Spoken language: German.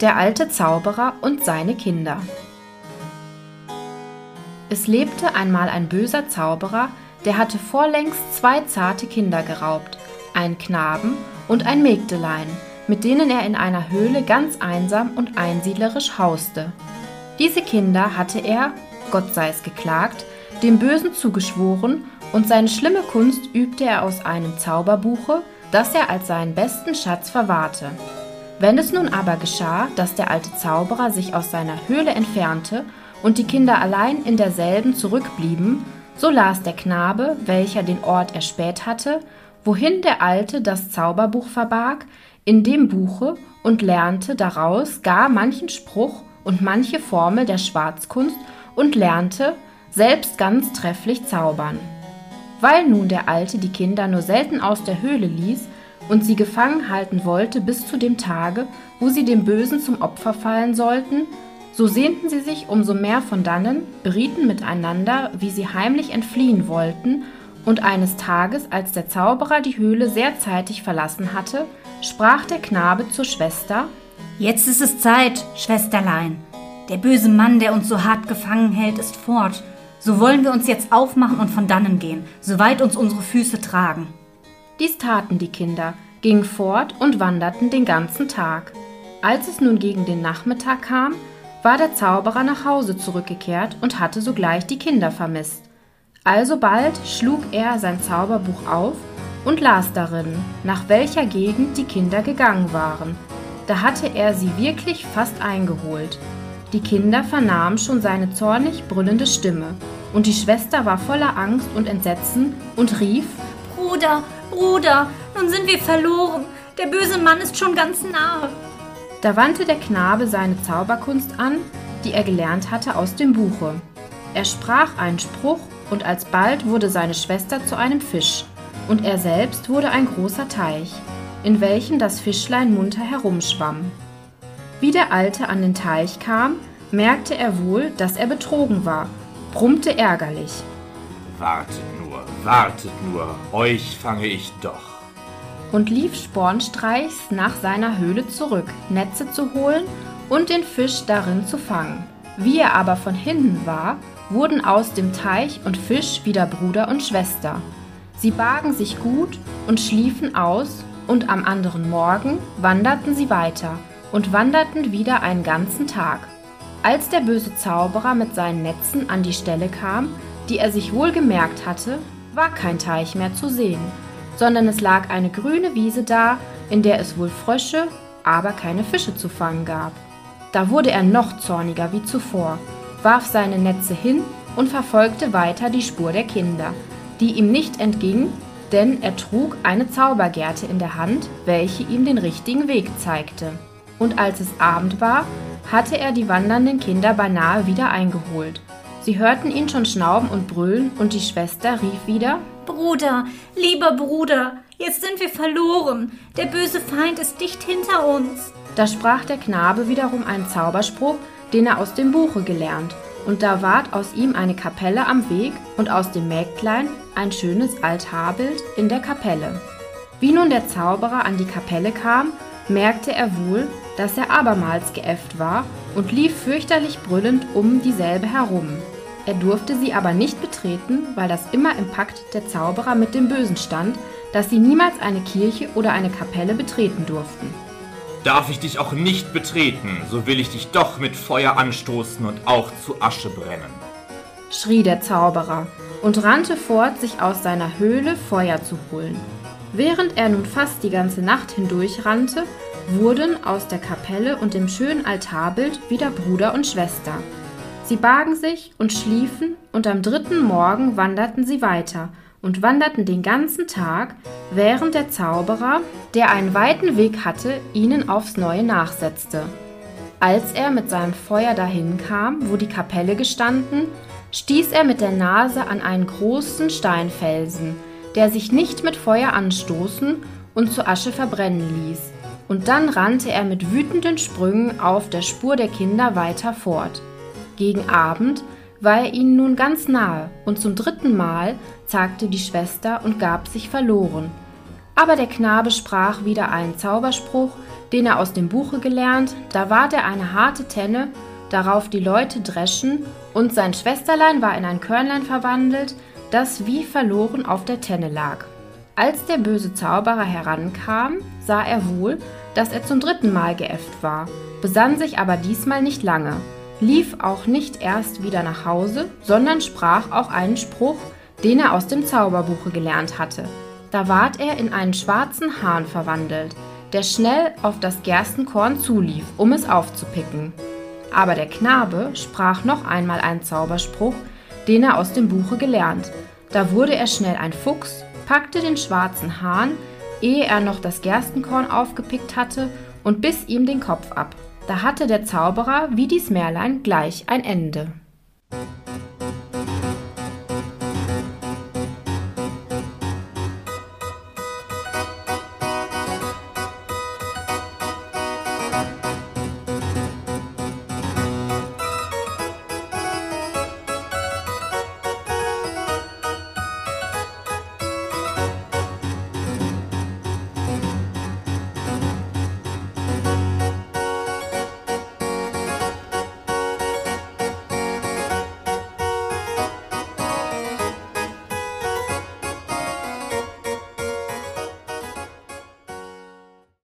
Der alte Zauberer und seine Kinder. Es lebte einmal ein böser Zauberer, der hatte vorlängst zwei zarte Kinder geraubt, einen Knaben und ein Mägdelein, mit denen er in einer Höhle ganz einsam und einsiedlerisch hauste. Diese Kinder hatte er, Gott sei es geklagt, dem Bösen zugeschworen, und seine schlimme Kunst übte er aus einem Zauberbuche, das er als seinen besten Schatz verwahrte. Wenn es nun aber geschah, dass der alte Zauberer sich aus seiner Höhle entfernte und die Kinder allein in derselben zurückblieben, so las der Knabe, welcher den Ort erspäht hatte, wohin der Alte das Zauberbuch verbarg, in dem Buche und lernte daraus gar manchen Spruch und manche Formel der Schwarzkunst und lernte, selbst ganz trefflich zaubern. Weil nun der Alte die Kinder nur selten aus der Höhle ließ und sie gefangen halten wollte bis zu dem Tage, wo sie dem Bösen zum Opfer fallen sollten, so sehnten sie sich umso mehr von dannen, berieten miteinander, wie sie heimlich entfliehen wollten, und eines Tages, als der Zauberer die Höhle sehr zeitig verlassen hatte, sprach der Knabe zur Schwester Jetzt ist es Zeit, Schwesterlein. Der böse Mann, der uns so hart gefangen hält, ist fort. So wollen wir uns jetzt aufmachen und von dannen gehen, soweit uns unsere Füße tragen. Dies taten die Kinder, gingen fort und wanderten den ganzen Tag. Als es nun gegen den Nachmittag kam, war der Zauberer nach Hause zurückgekehrt und hatte sogleich die Kinder vermisst. Alsobald schlug er sein Zauberbuch auf und las darin, nach welcher Gegend die Kinder gegangen waren. Da hatte er sie wirklich fast eingeholt. Die Kinder vernahmen schon seine zornig brüllende Stimme, und die Schwester war voller Angst und Entsetzen und rief Bruder, Bruder, nun sind wir verloren. Der böse Mann ist schon ganz nahe. Da wandte der Knabe seine Zauberkunst an, die er gelernt hatte aus dem Buche. Er sprach einen Spruch, und alsbald wurde seine Schwester zu einem Fisch, und er selbst wurde ein großer Teich, in welchem das Fischlein munter herumschwamm. Wie der Alte an den Teich kam, merkte er wohl, dass er betrogen war, brummte ärgerlich. Wartet wartet nur, euch fange ich doch und lief spornstreichs nach seiner Höhle zurück, Netze zu holen und den Fisch darin zu fangen. Wie er aber von hinten war, wurden aus dem Teich und Fisch wieder Bruder und Schwester. Sie bargen sich gut und schliefen aus, und am anderen Morgen wanderten sie weiter und wanderten wieder einen ganzen Tag. Als der böse Zauberer mit seinen Netzen an die Stelle kam, die er sich wohl gemerkt hatte, war kein Teich mehr zu sehen, sondern es lag eine grüne Wiese da, in der es wohl Frösche, aber keine Fische zu fangen gab. Da wurde er noch zorniger wie zuvor, warf seine Netze hin und verfolgte weiter die Spur der Kinder, die ihm nicht entging, denn er trug eine Zaubergerte in der Hand, welche ihm den richtigen Weg zeigte. Und als es Abend war, hatte er die wandernden Kinder beinahe wieder eingeholt. Sie hörten ihn schon schnauben und brüllen, und die Schwester rief wieder Bruder, lieber Bruder, jetzt sind wir verloren. Der böse Feind ist dicht hinter uns. Da sprach der Knabe wiederum einen Zauberspruch, den er aus dem Buche gelernt, und da ward aus ihm eine Kapelle am Weg und aus dem Mägdlein ein schönes Altarbild in der Kapelle. Wie nun der Zauberer an die Kapelle kam, merkte er wohl, dass er abermals geäfft war und lief fürchterlich brüllend um dieselbe herum. Er durfte sie aber nicht betreten, weil das immer im Pakt der Zauberer mit dem Bösen stand, dass sie niemals eine Kirche oder eine Kapelle betreten durften. Darf ich dich auch nicht betreten, so will ich dich doch mit Feuer anstoßen und auch zu Asche brennen, schrie der Zauberer und rannte fort, sich aus seiner Höhle Feuer zu holen. Während er nun fast die ganze Nacht hindurch rannte, wurden aus der Kapelle und dem schönen Altarbild wieder Bruder und Schwester. Sie bargen sich und schliefen, und am dritten Morgen wanderten sie weiter und wanderten den ganzen Tag, während der Zauberer, der einen weiten Weg hatte, ihnen aufs neue nachsetzte. Als er mit seinem Feuer dahin kam, wo die Kapelle gestanden, stieß er mit der Nase an einen großen Steinfelsen, der sich nicht mit Feuer anstoßen und zu Asche verbrennen ließ, und dann rannte er mit wütenden Sprüngen auf der Spur der Kinder weiter fort. Gegen Abend war er ihnen nun ganz nahe, und zum dritten Mal zagte die Schwester und gab sich verloren. Aber der Knabe sprach wieder einen Zauberspruch, den er aus dem Buche gelernt, da ward er eine harte Tenne, darauf die Leute dreschen, und sein Schwesterlein war in ein Körnlein verwandelt, das wie verloren auf der Tenne lag. Als der böse Zauberer herankam, sah er wohl, dass er zum dritten Mal geäfft war, besann sich aber diesmal nicht lange, lief auch nicht erst wieder nach Hause, sondern sprach auch einen Spruch, den er aus dem Zauberbuche gelernt hatte. Da ward er in einen schwarzen Hahn verwandelt, der schnell auf das Gerstenkorn zulief, um es aufzupicken. Aber der Knabe sprach noch einmal einen Zauberspruch, den er aus dem Buche gelernt. Da wurde er schnell ein Fuchs, packte den schwarzen Hahn, ehe er noch das Gerstenkorn aufgepickt hatte, und biss ihm den Kopf ab. Da hatte der Zauberer wie dies Märlein gleich ein Ende.